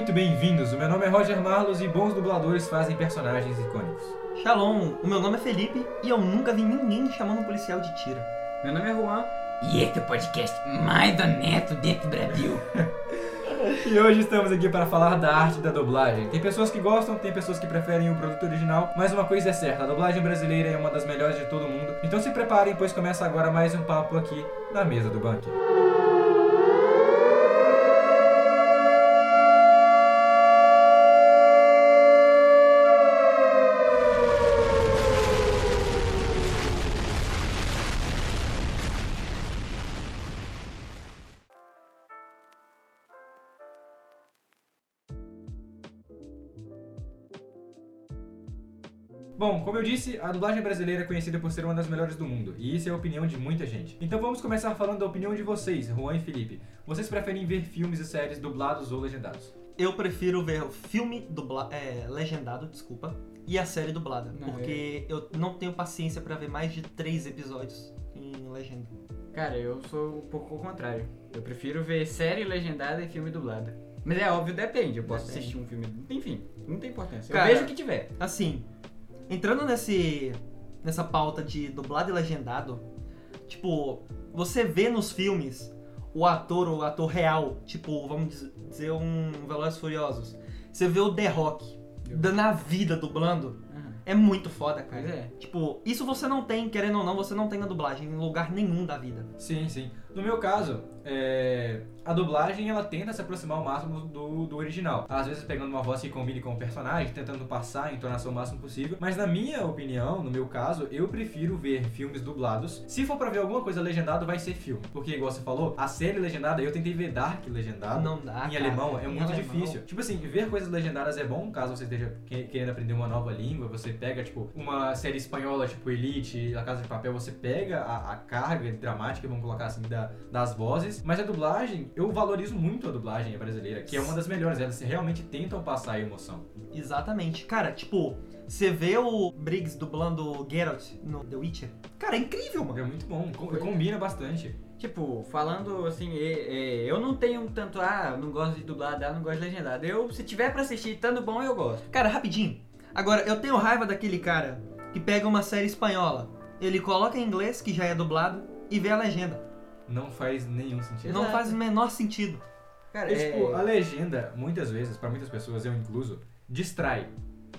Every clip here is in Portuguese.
muito bem-vindos. O meu nome é Roger Marlos e bons dubladores fazem personagens icônicos. Shalom, o meu nome é Felipe e eu nunca vi ninguém chamando um policial de tira. Meu nome é Juan. E este é o podcast mais honesto dentro do Brasil. E hoje estamos aqui para falar da arte da dublagem. Tem pessoas que gostam, tem pessoas que preferem o produto original, mas uma coisa é certa, a dublagem brasileira é uma das melhores de todo mundo. Então se preparem, pois começa agora mais um papo aqui na mesa do bunker. Bom, como eu disse, a dublagem brasileira é conhecida por ser uma das melhores do mundo, e isso é a opinião de muita gente. Então vamos começar falando da opinião de vocês, Juan e Felipe. Vocês preferem ver filmes e séries dublados ou legendados? Eu prefiro ver o filme dubla é, legendado, desculpa, e a série dublada, Não, porque eu não tenho paciência pra ver mais de três episódios em legenda. Cara, eu sou um pouco o contrário. Eu prefiro ver série legendada e filme dublado. Mas é óbvio, depende. Eu posso Depende. assistir um filme. Enfim, não tem importância. Cara, eu vejo o que tiver. Assim, entrando nesse nessa pauta de dublado e legendado, tipo, você vê nos filmes o ator, o ator real, tipo, vamos dizer um Velozes Furiosos. Você vê o The Rock dando a vida dublando, Aham. é muito foda, cara. Pois é. Tipo, isso você não tem, querendo ou não, você não tem na dublagem em lugar nenhum da vida. Sim, sim. No meu caso, é, a dublagem ela tenta se aproximar ao máximo do, do original. Às vezes pegando uma voz que combine com o personagem, tentando passar a entonação o máximo possível. Mas na minha opinião, no meu caso, eu prefiro ver filmes dublados. Se for pra ver alguma coisa legendada, vai ser filme. Porque, igual você falou, a série legendada, eu tentei ver Dark legendado. Não dá, Em cara. alemão é muito alemão. difícil. Tipo assim, ver coisas legendadas é bom caso você esteja que- querendo aprender uma nova língua. Você pega, tipo, uma série espanhola, tipo Elite, A Casa de Papel, você pega a, a carga dramática, vamos colocar assim, da- das vozes. Mas a dublagem, eu valorizo muito a dublagem brasileira, que é uma das melhores. Elas realmente tentam passar a emoção. Exatamente. Cara, tipo, você vê o Briggs dublando o Geralt no The Witcher. Cara, é incrível, mano. É muito bom, com- combina bastante. Tipo, falando assim, eu não tenho tanto, ah, não gosto de dublado, ah, não gosto de legendado. Eu, se tiver pra assistir estando bom, eu gosto. Cara, rapidinho. Agora, eu tenho raiva daquele cara que pega uma série espanhola, ele coloca em inglês, que já é dublado, e vê a legenda. Não faz nenhum sentido. Não Exato. faz o menor sentido. Cara, é... tipo, a legenda, muitas vezes, pra muitas pessoas, eu incluso, distrai.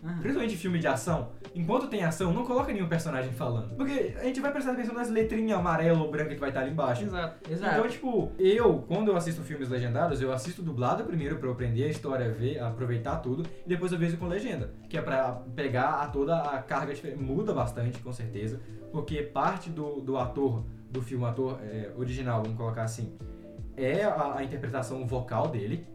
Aham. Principalmente filme de ação, enquanto tem ação, não coloca nenhum personagem falando. Porque a gente vai prestar atenção nas letrinhas amarela ou branca que vai estar ali embaixo. Exato. Exato. Então, tipo, eu, quando eu assisto filmes legendados, eu assisto dublado primeiro pra eu aprender a história, ver, aproveitar tudo, e depois eu vejo com legenda. Que é pra pegar a toda a carga diferente. Muda bastante, com certeza, porque parte do, do ator, do filme, ator é, original, vamos colocar assim, é a, a interpretação vocal dele.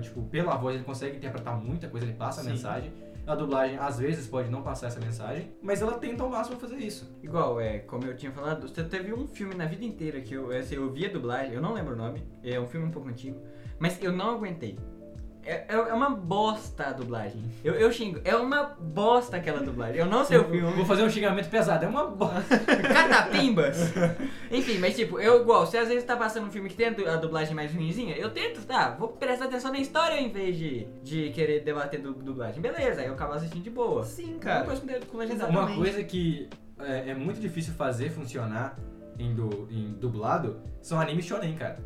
Tipo, pela voz ele consegue interpretar muita coisa, ele passa a Sim. mensagem. A dublagem, às vezes, pode não passar essa mensagem, mas ela tenta ao máximo fazer isso. Igual, é, como eu tinha falado, você teve um filme na vida inteira que eu, assim, eu vi a dublagem, eu não lembro o nome, é um filme um pouco antigo, mas eu não aguentei. É, é é uma bosta a dublagem. Eu, eu xingo, é uma bosta aquela dublagem. Eu não sei o Vou filme. fazer um xingamento pesado, é uma bosta. Catapimbas! Enfim, mas tipo, eu igual, se às vezes tá passando um filme que tem a du- a dublagem mais ruimzinha, eu tento, tá, vou prestar atenção na história em vez de, de querer debater du dublagem. Beleza, aí eu acabo assistindo de boa. Sim, Uma cara. coisa com, com legendado. Uma coisa que é, é muito difícil fazer funcionar em, du- em dublado são animes shonen, cara.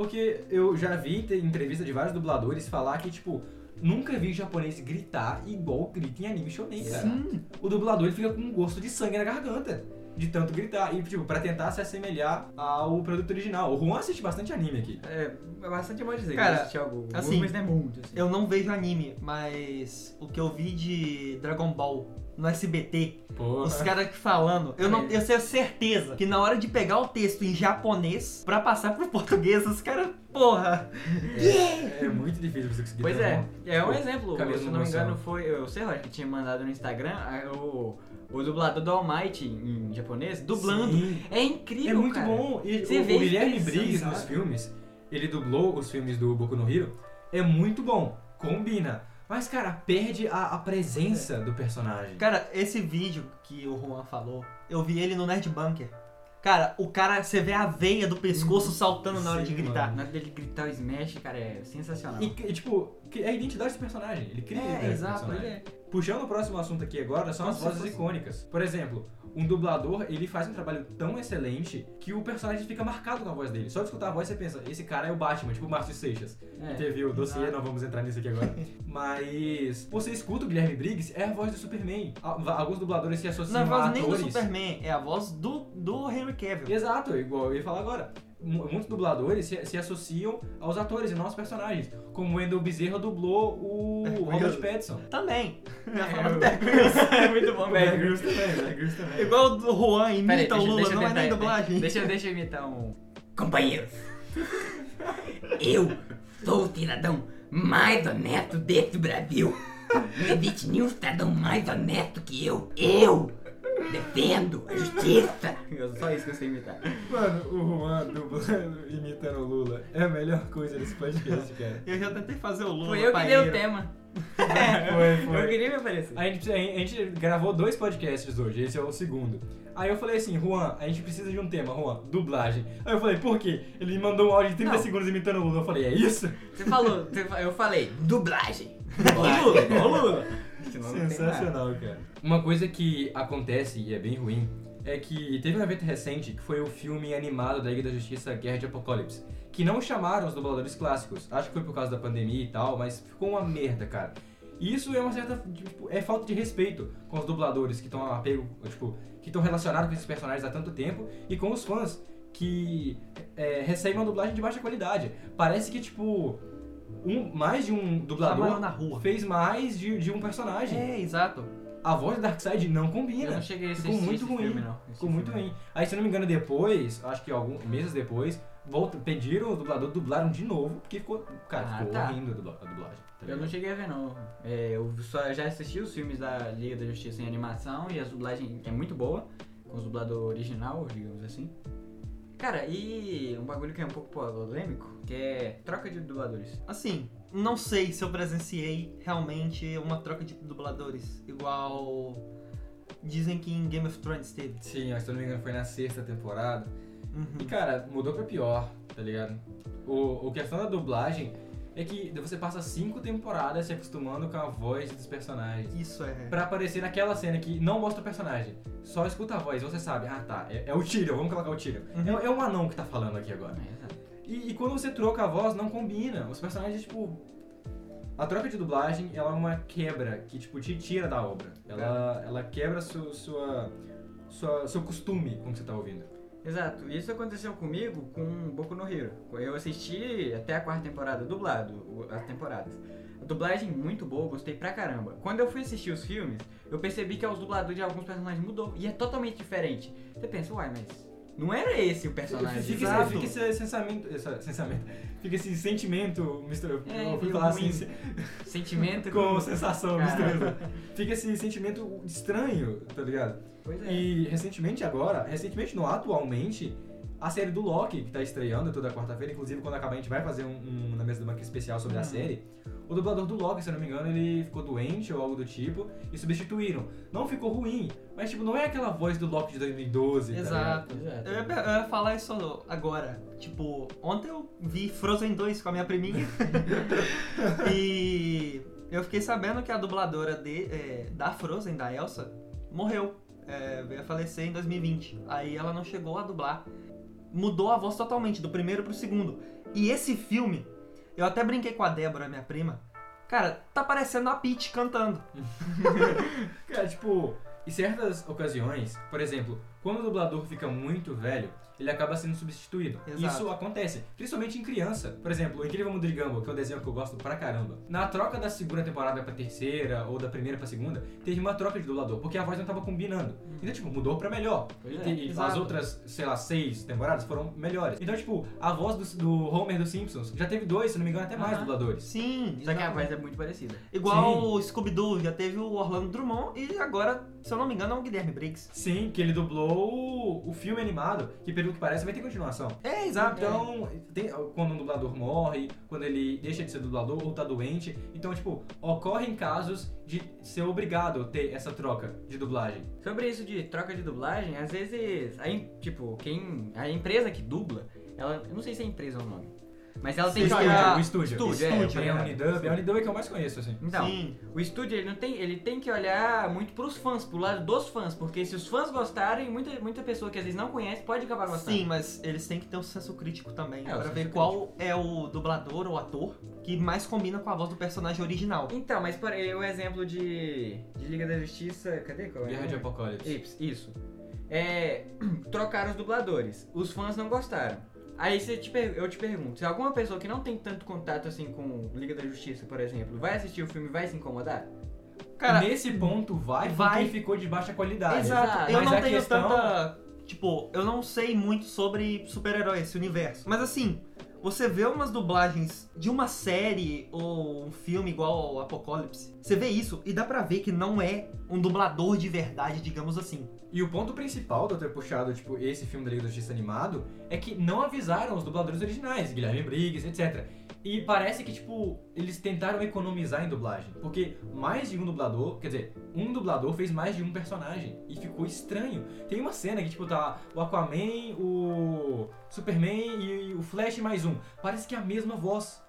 Porque eu já vi em entrevista de vários dubladores falar que, tipo, nunca vi japonês gritar igual grita em anime shonen, cara. Sim. O dublador ele fica com um gosto de sangue na garganta. De tanto gritar. E, tipo, pra tentar se assemelhar ao produto original. O Juan assiste bastante anime aqui. É, é bastante bom dizer Cara, que algo, assim, mas não é muito. Assim. Eu não vejo anime, mas o que eu vi de Dragon Ball no SBT, Pô. os caras que falando, eu não eu tenho certeza que na hora de pegar o texto em japonês pra passar pro português, os caras, porra. É, é muito difícil você conseguir Pois é, uma- é um Pô, exemplo. Se mesma não me engano, foi o Serrote que tinha mandado no Instagram o, o dublador do All Might em japonês, dublando. Sim. É incrível, É muito cara. bom. E Você o, vê o Guilherme Briggs sabe? nos filmes, ele dublou os filmes do Boku no Hero, é muito bom. Combina. Mas, cara, perde a, a presença do personagem. Cara, esse vídeo que o Juan falou, eu vi ele no Nerd Bunker. Cara, o cara, você vê a veia do pescoço saltando na hora de Sim, gritar. mano. Na hora dele gritar o Smash, cara, é sensacional. E, e, tipo, que- é a identidade do personagem. Ele cria a É, identidade do ele é. Puxando o próximo assunto aqui agora, são Como as se vozes fosse- icônicas. Por exemplo, um dublador, ele faz um trabalho tão excelente que o personagem fica marcado com a voz dele. Só de escutar a voz você pensa, esse cara é o Batman, tipo o Márcio Seixas. É, teve o dossiê, não vamos entrar nisso aqui agora. Mas você escuta o Guilherme Briggs, é a voz do Superman. A- Alguns dubladores se associam Não é a a voz nem do. Superman, é a voz do, do Henry Cavill. Exato, igual eu ia falar agora. Mu- Muitos dubladores se, se associam aos atores e não aos personagens. Como o Wendell Bezerra dublou o É, Robert eu- Pattinson. Também. Eu ia É, falar do eu- Bear Grylls. é muito bom, O Bear. Grylls também, o Bear Grylls também. Igual o do Juan imita o deixa- Lula, deixa eu não é nem dublagem. Deixa, eu- deixa eu imitar um. Companheiros, eu sou o cidadão mais honesto desse Brasil. Não existe nenhum cidadão mais honesto que eu. Eu defendo a justiça. Só isso que eu sei imitar. Mano, o Juan dublando, imitando o Lula é a melhor coisa desse podcast, cara. Eu já tentei fazer o Lula. Foi eu que dei o tema. Foi, Eu queria me aparecer. A gente, a gente gravou dois podcasts hoje, esse é o segundo. Aí eu falei assim, Juan, a gente precisa de um tema, Juan, dublagem. Aí eu falei, por quê? Ele me mandou um áudio de 30 Não. segundos imitando o Lula. Eu falei, é isso? Você falou, eu falei, Dublagem. Lula, Lula. Senão não tem nada. Sensacional, cara. Uma coisa que acontece e é bem ruim é que teve um evento recente que foi o filme animado da Liga da Justiça Guerra de Apocalipse. Que não chamaram os dubladores clássicos. Acho que foi por causa da pandemia e tal, mas ficou uma merda, cara. E isso é uma certa. Tipo, é falta de respeito com os dubladores que estão apego, tipo, que estão relacionados com esses personagens há tanto tempo e com os fãs que é, recebem uma dublagem de baixa qualidade. Parece que, tipo, um, mais de um dublador Chamaram na rua. fez mais de, de um personagem. É, exato. A voz do Darkseid não Eu combina. não cheguei a Ficou muito esse ruim. filme, não. Esse Ficou muito filme. ruim. Aí, se eu não me engano, depois, acho que alguns meses depois, volta, pediram o dublador, dublaram de novo, porque ficou. Cara, Ah, ficou tá. horrível a dubla- a dublagem. tá Eu não cheguei a ver, não. É, eu só já assisti os filmes da Liga da Justiça em animação e a dublagem é muito boa, com os dublador original, digamos assim. Cara, e um bagulho que é um pouco polêmico, que é troca de dubladores. Assim, não sei se eu presenciei realmente uma troca de dubladores. Igual. Dizem que em Game of Thrones teve. Sim, se eu não me engano, foi na sexta temporada. Uhum. E, cara, mudou pra pior, tá ligado? O, o questão da dublagem é que você passa cinco temporadas se acostumando com a voz dos personagens. Isso é. Pra aparecer naquela cena que não mostra o personagem. Só escuta a voz, você sabe, ah tá, é, é o Tyrion, vamos colocar o Tyrion. Uhum. É, é um anão que tá falando aqui agora. É. E, e quando você troca a voz, não combina. Os personagens, tipo. A troca de dublagem, ela é uma quebra que, tipo, te tira da obra. Ela, ela quebra su, sua, sua, seu costume com o que você tá ouvindo. Exato, isso aconteceu comigo com Boku no Hero. Eu assisti até a quarta temporada dublado, as temporadas. A dublagem muito boa, gostei pra caramba. Quando eu fui assistir os filmes, eu percebi que os dubladores de alguns personagens mudou e é totalmente diferente. Você pensa, uai, mas não era esse o personagem. Fica, exato. fica esse sensamento, esse sensamento. Fica esse sentimento misturado. É, eu fui falar ruim. assim, Sentimento com sensação misturada. Fica esse sentimento estranho, tá ligado? Pois é. E recentemente agora, recentemente não, atualmente, a série do Loki, que tá estreando toda quarta-feira, inclusive quando acabar a gente vai fazer um, um na mesa do banco especial sobre a Uhum. série. O dublador do Loki, se eu não me engano, ele ficou doente ou algo do tipo e substituíram. Não ficou ruim, mas tipo, não é aquela voz do Loki de 2012, tá Exato. Exato. Eu ia, eu ia falar isso agora. Tipo, ontem eu vi Frozen 2 com a minha priminha. e eu fiquei sabendo que a dubladora de, é, da Frozen, da Elsa, morreu. É, veio a falecer em 2020. Aí ela não chegou a dublar. Mudou a voz totalmente, do primeiro pro segundo. E esse filme, eu até brinquei com a Débora, minha prima. Cara, tá parecendo a Peach cantando. Cara, tipo, em certas ocasiões, por exemplo, quando o dublador fica muito velho, ele acaba sendo substituído. Exato. Isso acontece, principalmente em criança. Por exemplo, o Incrível Mundo de Gumball, que é um desenho que eu gosto pra caramba. Na troca da segunda temporada pra terceira, ou da primeira pra segunda, teve uma troca de dublador, porque a voz não tava combinando. Então, tipo, mudou pra melhor. E é, e as outras, sei lá, seis temporadas foram melhores. Então, tipo, a voz do, do Homer dos Simpsons já teve dois, se não me engano, até mais dubladores. Sim, Só que a voz é muito parecida. Igual o Scooby-Doo, já teve o Orlando Drummond e agora, se eu não me engano, é o Guilherme Briggs. Sim, que ele dublou Ou o filme animado, que pelo que parece vai ter continuação. É, exato. Então, tem- quando um dublador morre, quando ele deixa de ser dublador ou tá doente. Então, tipo, ocorrem casos de ser obrigado a ter essa troca de dublagem. Sobre isso de troca de dublagem, às vezes, a, tipo, quem. A empresa que dubla, ela. Eu não sei se é empresa ou nome. Mas ela tem o que estúdio, olhar. o estúdio. Estúdio, é, Tem a é. Unidub, a Unidub é que eu mais conheço, assim. Então, Sim. o estúdio ele não tem, ele tem que olhar muito pros fãs, pro lado dos fãs, porque se os fãs gostarem, muita, muita pessoa que às vezes não conhece pode acabar gostando. Sim, mas eles têm que ter um senso crítico também, É, senso ver qual é o dublador ou ator que mais combina com a voz do personagem original. Então, mas por aí, o exemplo de, de Liga da Justiça. Cadê? Qual é? Guerra de Apocalipse. Ips, isso. É, trocaram os dubladores. Os fãs não gostaram. Aí você te per- eu te pergunto, se alguma pessoa que não tem tanto contato assim com Liga da Justiça, por exemplo, vai assistir o filme e vai se incomodar? Cara, Nesse ponto vai, vai. porque ficou de baixa qualidade. Exato. eu Mas não a tenho questão- tanta. Tipo, eu não sei muito sobre super-heróis, esse universo. Mas assim, você vê umas dublagens de uma série ou um filme igual ao Apocalipse, você vê isso e dá pra ver que não é um dublador de verdade, digamos assim. E o ponto principal de eu ter puxado, tipo, esse filme da Liga da Justiça animado é que não avisaram os dubladores originais, Guilherme Briggs, etc. E parece que, tipo, eles tentaram economizar em dublagem. Porque mais de um dublador, quer dizer, um dublador fez mais de um personagem. E ficou estranho. Tem uma cena que, tipo, tá o Aquaman, o Superman e o Flash mais um. Parece que é a mesma voz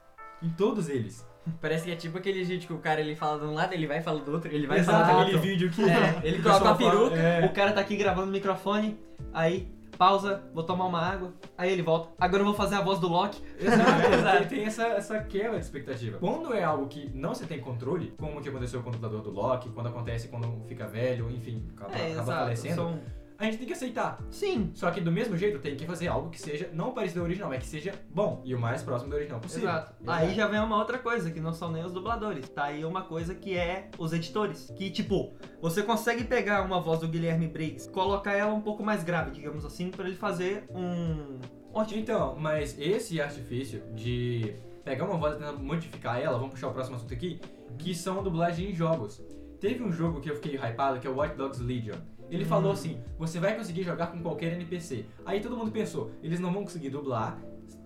em todos eles. Parece que é tipo aquele vídeo que o cara ele fala de um lado, ele vai e fala do outro, ele vai Exato, falar aquele vídeo que É, ele o coloca a peruca, é. O cara tá aqui gravando no microfone, aí pausa, vou tomar uma água, aí ele volta. Agora eu vou fazer a voz do Loki. Exato, Exato. Tem, essa, essa quebra de expectativa. Quando é algo que não se tem controle, como o que aconteceu com o dublador do Loki, quando acontece quando fica velho, enfim, acaba, É, acaba falecendo, São... a gente tem que aceitar. Sim, Só que do mesmo jeito tem que fazer algo que seja não parecido ao original, mas que seja bom e o mais próximo do original possível. Exato. Aí já vem uma outra coisa, que não são nem os dubladores. Tá aí uma coisa que é os editores. Que, tipo, você consegue pegar uma voz do Guilherme Briggs, colocar ela um pouco mais grave, digamos assim, pra ele fazer um. Ótimo. Então, mas esse artifício de pegar uma voz e tentar modificar ela, vamos puxar o próximo assunto aqui, que são dublagem em jogos. Teve um jogo que eu fiquei hypado, que é o Watch Dogs Legion. Ele falou assim, você vai conseguir jogar com qualquer NPC. Aí todo mundo pensou, eles não vão conseguir dublar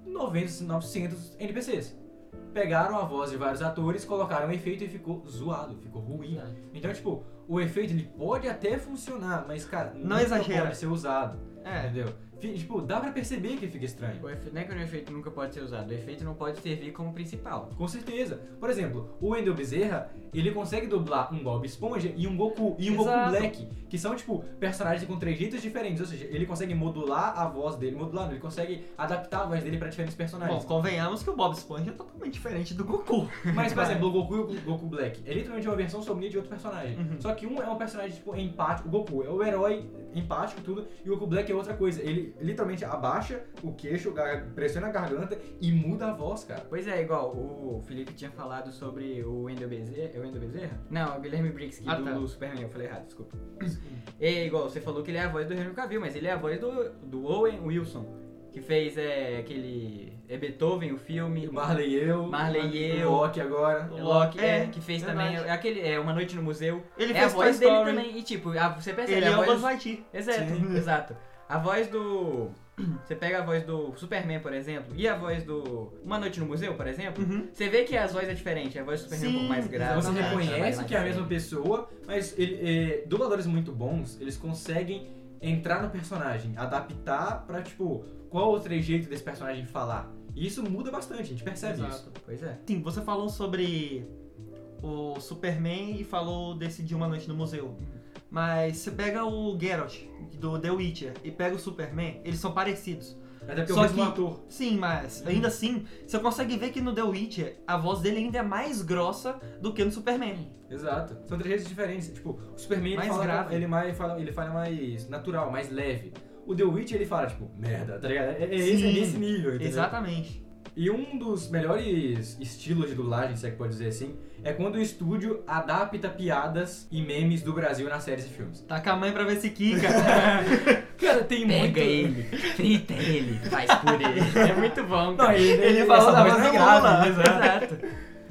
900, 900 NPCs. Pegaram a voz de vários atores, colocaram um efeito e ficou zoado, ficou ruim. Então, tipo, o efeito ele pode até funcionar, mas, cara, Não exagera. pode ser usado. É. Entendeu? Tipo, dá pra perceber que fica estranho. O efe- Não é que o efeito nunca pode ser usado, o efeito não pode servir como principal. Com certeza. Por exemplo, o Wendell Bezerra, ele consegue dublar um Bob Esponja e um Goku e um Goku Exato. Black, que são tipo personagens com trejeitos diferentes, ou seja, ele consegue modular a voz dele, modular, ele consegue adaptar a voz dele pra diferentes Bom, personagens. convenhamos que o Bob Esponja é totalmente diferente do Goku. Mas, por exemplo, o Goku e o Goku Black é literalmente uma versão sombria de outro personagem. Uhum. Só que um é um personagem, tipo, empático. O Goku é o herói empático e tudo, e o Goku Black é outra coisa. Ele literalmente abaixa o queixo, pressiona a garganta e muda a voz, cara. Pois é, igual o Felipe tinha falado sobre o Wendel Bezerra. É o Wendel Bezerra? Não, o Guilherme Briggs, que Ah, do tá. Superman, eu falei errado, desculpa. É igual, você falou que ele é a voz do Henry Cavill, mas ele é a voz do, do Owen Wilson, que fez é, aquele. É Beethoven, o filme. Marley e eu. Marley e eu. O Loki agora. É Loki, é, É, que fez verdade. também é aquele é Uma Noite no Museu. Ele é a fez voz Toy dele Story. também. E tipo, a- você percebe Ele a é o voz. Buzz Lightyear. Exato, Sim. exato. A voz do. Você pega a voz do Superman, por exemplo, e a voz do Uma Noite no Museu, por exemplo. Uhum. Você vê que as vozes é diferente. A voz do Superman é um pouco Sim, mais grave. Você Exatamente. reconhece que é a mesma pessoa, mas ele, é, dubladores muito bons, eles conseguem entrar no personagem, adaptar pra, tipo, qual o trejeito desse personagem falar. E isso muda bastante, a gente percebe isso. Exato. Pois é. Sim, você falou sobre o Superman e falou desse de Uma Noite no Museu. Mas você pega o Geralt do The Witcher e pega o Superman, eles são parecidos. Até porque é Só o mesmo que- ator. Sim, mas ainda assim, você consegue ver que no The Witcher a voz dele ainda é mais grossa do que no Superman. Exato. São trejeitos diferentes. Tipo, o Superman ele Mais fala, grave. ele mais fala, ele fala mais natural, mais leve. O The Witch ele fala, tipo, merda, tá ligado? É, é esse, é nesse nível, entendeu? Exatamente. E um dos melhores estilos de dublagem, se é que pode dizer assim, é quando o estúdio adapta piadas e memes do Brasil nas séries e filmes. Taca a mãe pra ver se quica. Cara, tem muito... Pega ele, frita ele, faz por ele. É muito bom, Não, cara. ele, Ele falou da voz é grave, Lula. exato.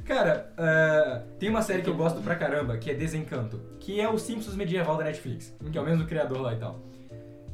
Cara, é, tem uma série que eu gosto pra caramba, que é Desencanto, que é o Simpsons medieval da Netflix, que é o mesmo criador lá e tal.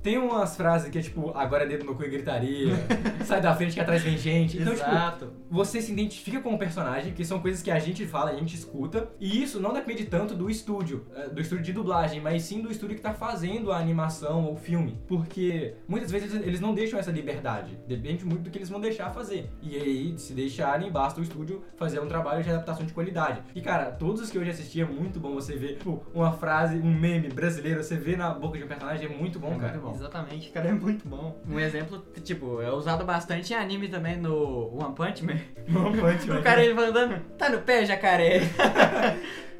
Tem umas frases que é tipo, agora é dedo no cu e gritaria, sai da frente que atrás vem gente. Então, tipo, Exato. você se identifica com o personagem, que são coisas que a gente fala, a gente escuta, e isso não depende tanto do estúdio, eh, do estúdio de dublagem, mas sim do estúdio que tá fazendo a animação ou filme. Porque muitas vezes eles não deixam essa liberdade, depende muito do que eles vão deixar fazer. E aí, se deixarem, basta o estúdio fazer um trabalho de adaptação de qualidade. E cara, todos os que eu já assisti é muito bom você ver, tipo, uma frase, um meme brasileiro, você vê na boca de um personagem, é muito bom, É cara. muito bom. Exatamente, cara, é muito bom. Um exemplo, tipo, é usado bastante em anime também no One Punch Man. One Punch Man. O cara ele vai andando, tá no pé, jacaré.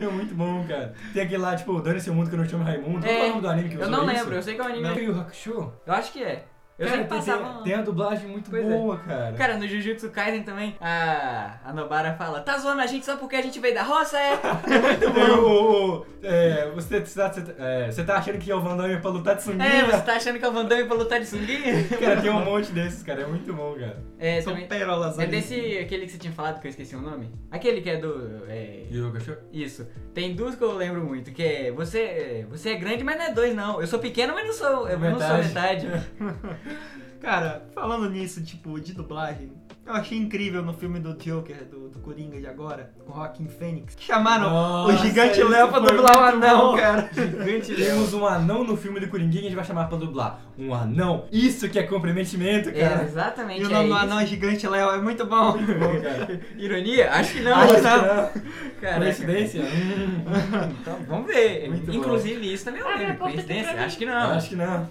É muito bom, cara. Tem aquele lá, tipo, Dane seu mundo que eu não chamo Raimundo. Qual é o É, nome do anime que eu usou não isso? lembro, eu sei que é um anime. Não. Yu Hakusho? Eu acho que é. Eu cara, passava. tem, tem a dublagem muito Pois é. boa, cara. Cara, no Jujutsu Kaisen também, a, a Nobara fala, tá zoando a gente só porque a gente veio da roça, é? muito bom. O, o- é, você, você, tá, você, tá- é, você tá achando que é o Van Damme pra lutar de sunguinha? É, você tá achando que é o Van Damme pra lutar de sunguinha? Cara, tem um monte desses, cara. É muito bom, cara. É, São também, pérolas é ali. desse, aquele que você tinha falado que eu esqueci o nome? Aquele que é do, é, Hakusho? isso. Tem duas que eu lembro muito, que é, você, você é grande, mas não é dois, não. Eu sou pequeno, mas não sou, eu não sou Metade. Cara, falando nisso, tipo, de dublagem, eu achei incrível no filme do Joker, do, do Coringa de agora, com Joaquin Phoenix, que chamaram Nossa, o Gigante Léo pra dublar o muito anão, bom. cara. Gigante Temos um anão no filme do Coringuinha, a gente vai chamar pra dublar. Um anão? Isso que é comprometimento, É, cara. exatamente, E o é nome do isso. anão é Gigante Léo, é muito bom. Muito bom, cara. Ironia? Acho que não. Acho que não. Caraca. Coincidência? Hum, Então, vamos ver. Muito Inclusive, isso também é uma coincidência. Acho que não. Acho que não.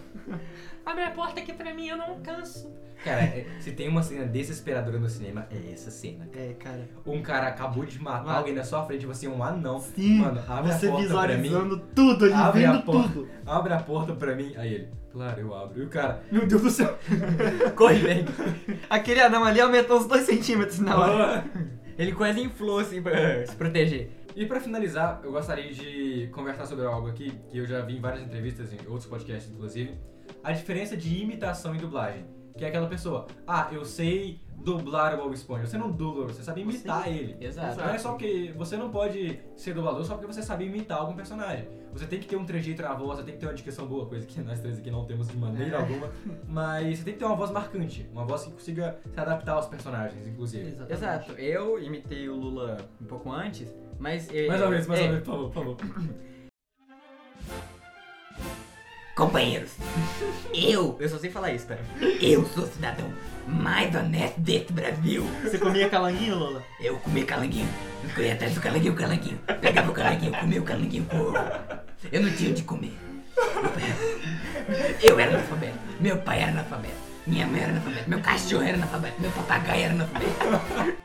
Abre a porta aqui pra mim, eu não canso. Cara, é- se tem uma cena desesperadora no cinema, é essa cena. É, cara. Um cara acabou de matar Mano. alguém na sua frente, você é um anão. Sim, Mano, abre você a porta pra mim. visualizando tudo ali, Abre a vendo porta. tudo. Abre a porta pra mim. Aí ele, claro, eu abro. E o cara, meu Deus do céu. Corre bem. Aquele anão ali aumentou uns 2 centímetros na hora. Ele quase inflou assim pra se proteger. E pra finalizar, eu gostaria de conversar sobre algo aqui que eu já vi em várias entrevistas, em outros podcasts inclusive. A diferença de imitação e dublagem. Que é aquela pessoa, ah, eu sei dublar o Bob Esponja. Você não dubla, você sabe imitar ele. Exato. Não é só porque você não pode ser dublador só porque você sabe imitar algum personagem. Você tem que ter um trejeito na voz, você tem que ter uma dicção boa, coisa que nós três aqui não temos de maneira É. alguma. Mas você tem que ter uma voz marcante, uma voz que consiga se adaptar aos personagens, inclusive. Exato. Eu imitei o Lula um pouco antes, mas... Mais uma vez, mais é, uma vez, por favor, por favor. Companheiros, eu, Eu só sei falar isso, pera. eu sou o cidadão mais honesto deste Brasil. Você comia calanguinho, Lola? Eu comi calanguinho. Eu corri atrás do calanguinho, calanguinho. Pegava o calanguinho, comia o calanguinho. pô. Eu não tinha o de comer. Eu era analfabeto. Meu pai era analfabeto. Minha mãe era analfabeto. Meu cachorro era analfabeto. Meu papagaio era analfabeto.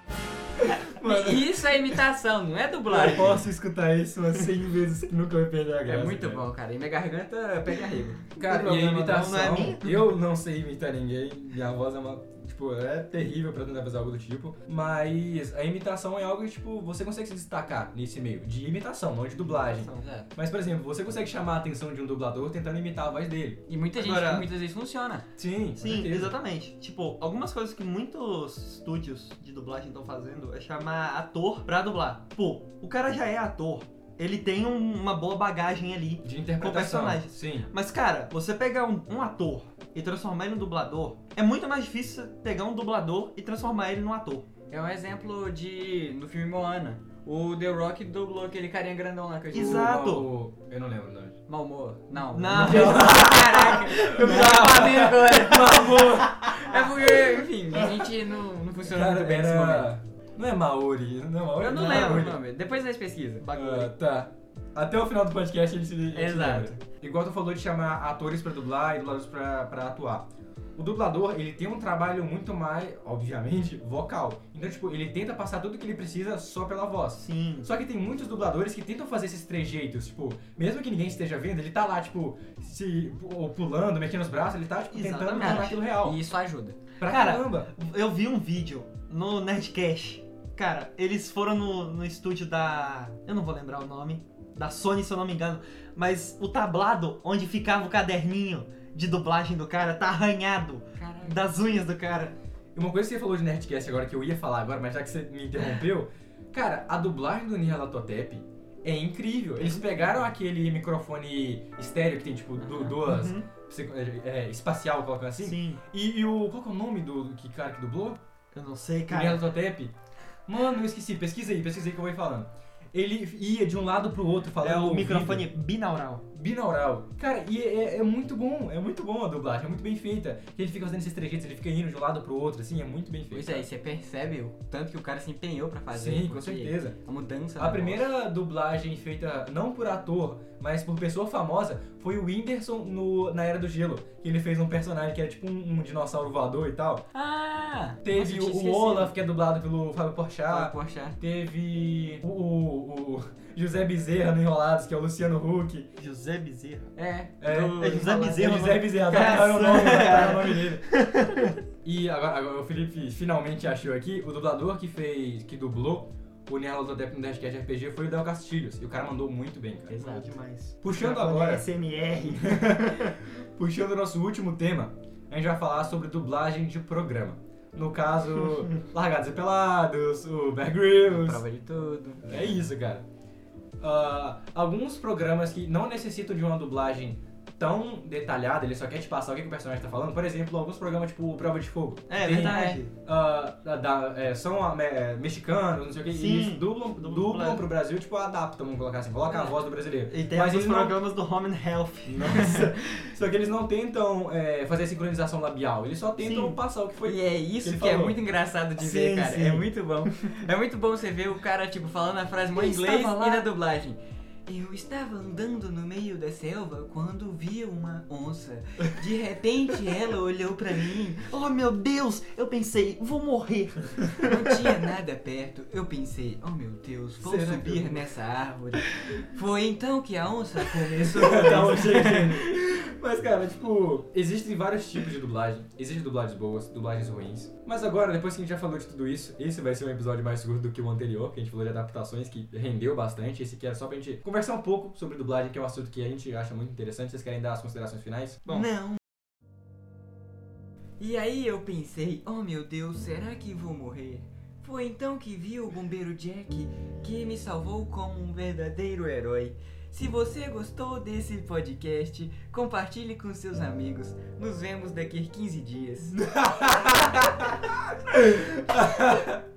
E Isso é imitação, não é Eu dublagem. posso escutar isso umas 100 vezes que nunca vai perder a graça. É muito cara. bom, cara. E minha garganta pega rico. Cara, Não e a imitação, não, não é minha. eu não sei imitar ninguém, minha voz é uma, tipo, é terrível pra tentar fazer algo do tipo, mas a imitação é algo que, tipo, você consegue se destacar nesse meio, de imitação, não de dublagem. Exato. Mas, por exemplo, você consegue chamar a atenção de um dublador tentando imitar a voz dele. E muita gente, Agora- muitas vezes funciona. Sim, Sim, certeza. exatamente. Tipo, algumas coisas que muitos estúdios de dublagem estão fazendo é chamar ator pra dublar. Pô, o cara já é ator. Ele tem um- uma boa bagagem ali. De interpretação. Com personagens. Sim. Mas, cara, você pegar um, um ator e transformar ele num dublador, é muito mais difícil pegar um dublador e transformar ele num ator. É um exemplo de. no filme Moana. O The Rock dublou aquele carinha grandão lá que eu disse. Exato. O- o- eu não lembro o nome. Malmoa. Não. Não. Caraca. Eu Não. tava fazendo agora. É porque, enfim, a gente não, não funciona Cara, muito bem nesse momento. Não é Maori, não é Maori? Eu não Não, lembro o Maori. nome. Depois nós pesquisa. Ah, tá. Até o final do podcast a gente, a gente Exato. Igual tu falou de chamar atores pra dublar e dubladores pra, pra atuar. O dublador, ele tem um trabalho muito mais, obviamente, vocal. Então, tipo, ele tenta passar tudo que ele precisa só pela voz. Sim. Só que tem muitos dubladores que tentam fazer esses trejeitos, tipo, mesmo que ninguém esteja vendo, ele tá lá, tipo, se ou pulando, mexendo os braços, ele tá, tipo, tentando Exatamente. tornar aquilo real. E isso ajuda. Pra Cara, caramba. Eu vi um vídeo no Nerdcast. Cara, eles foram no, no estúdio da. Eu não vou lembrar o nome. Da Sony, se eu não me engano. Mas o tablado onde ficava o caderninho de dublagem do cara tá arranhado Caralho. das unhas do cara. E uma coisa que você falou de Nerdcast agora que eu ia falar agora, mas já que você me interrompeu, cara, a dublagem do Nyarlathotep é incrível. Eles pegaram aquele microfone estéreo que tem, tipo, du- duas, Uhum. psico- é, espacial, colocando assim. Sim. E, e o. Qual que é o nome do, do que cara que dublou? Eu não sei, Cara. cara. Mano, eu esqueci. Pesquisa aí, pesquisa aí que eu vou ir falando. Ele ia de um lado pro outro falando. É o ouvido. microfone binaural. binaural. Cara, e é, é muito bom, é muito bom a dublagem, é muito bem feita. Que ele fica fazendo esses trejeitos, ele fica indo de um lado pro outro, assim, é muito bem feito. Pois é, e você percebe o tanto que o cara se empenhou pra fazer. Sim, com certeza. A mudança. A primeira dublagem feita não por ator, mas por pessoa famosa, foi o Whindersson no, na Era do Gelo. Que ele fez um personagem que era tipo um, um dinossauro voador e tal. Ah! Teve nossa, o. Olaf, que é dublado pelo Fábio Porchat. Fala, Poxa. Teve o, o- o José Bezerra no Enrolados, que é o Luciano Huck. José Bezerra. É, É, do- é José Bezerra, É José Bezerra, o nome, sério? adaptaram o nome dele. E agora, agora o Felipe finalmente achou aqui, o dublador que fez, que dublou o Nyarlathotep no Dashcast RPG foi o Del Castilhos. E o cara mandou muito bem, cara. Exato. demais. Puxando agora, SMR. puxando o nosso último tema, a gente vai falar sobre dublagem de programa. No caso, Largados e Pelados, o Bear Grylls, prova de tudo. É isso, cara. Ah, alguns programas que não necessitam de uma dublagem tão detalhada, ele só quer te passar o que, que o personagem tá falando. Por exemplo, alguns programas tipo Prova de Fogo. É Tem, verdade. ah, da- da- é, são me- mexicanos, não sei o que, Sim. e eles dublam, Dublam dublam pro Brasil, tipo, adaptam, vamos colocar assim, coloca a É. voz do brasileiro. E tem Mas alguns eles não- programas do Home and Health. Nossa. só que eles não tentam é, fazer a sincronização labial, eles só tentam Sim. passar o que foi. E é isso ele que é muito engraçado de Sim, ver, cara. sim. É muito bom. É muito bom você ver o cara, tipo, falando a frase em inglês e na dublagem. Eu estava andando no meio da selva quando vi uma onça. De repente ela olhou pra mim. Oh meu Deus, eu pensei, vou morrer. Não tinha nada perto. Eu pensei, oh meu Deus, vou Será subir eu- nessa árvore. Foi então que a onça começou Não, a chega, chega. Mas, cara, tipo, existem vários tipos de dublagem. Existem dublagens boas, dublagens ruins. Mas agora, depois que a gente já falou de tudo isso, esse vai ser um episódio mais curto do que o anterior, que a gente falou de adaptações, que rendeu bastante. Esse aqui era só pra gente conversar um pouco sobre dublagem, que é um assunto que a gente acha muito interessante. Vocês querem dar as considerações finais? Bom, Não. E aí eu pensei, oh meu Deus, será que vou morrer? Foi então que vi o bombeiro Jack, que me salvou como um verdadeiro herói. Se você gostou desse podcast, compartilhe com seus amigos. Nos vemos daqui a 15 dias.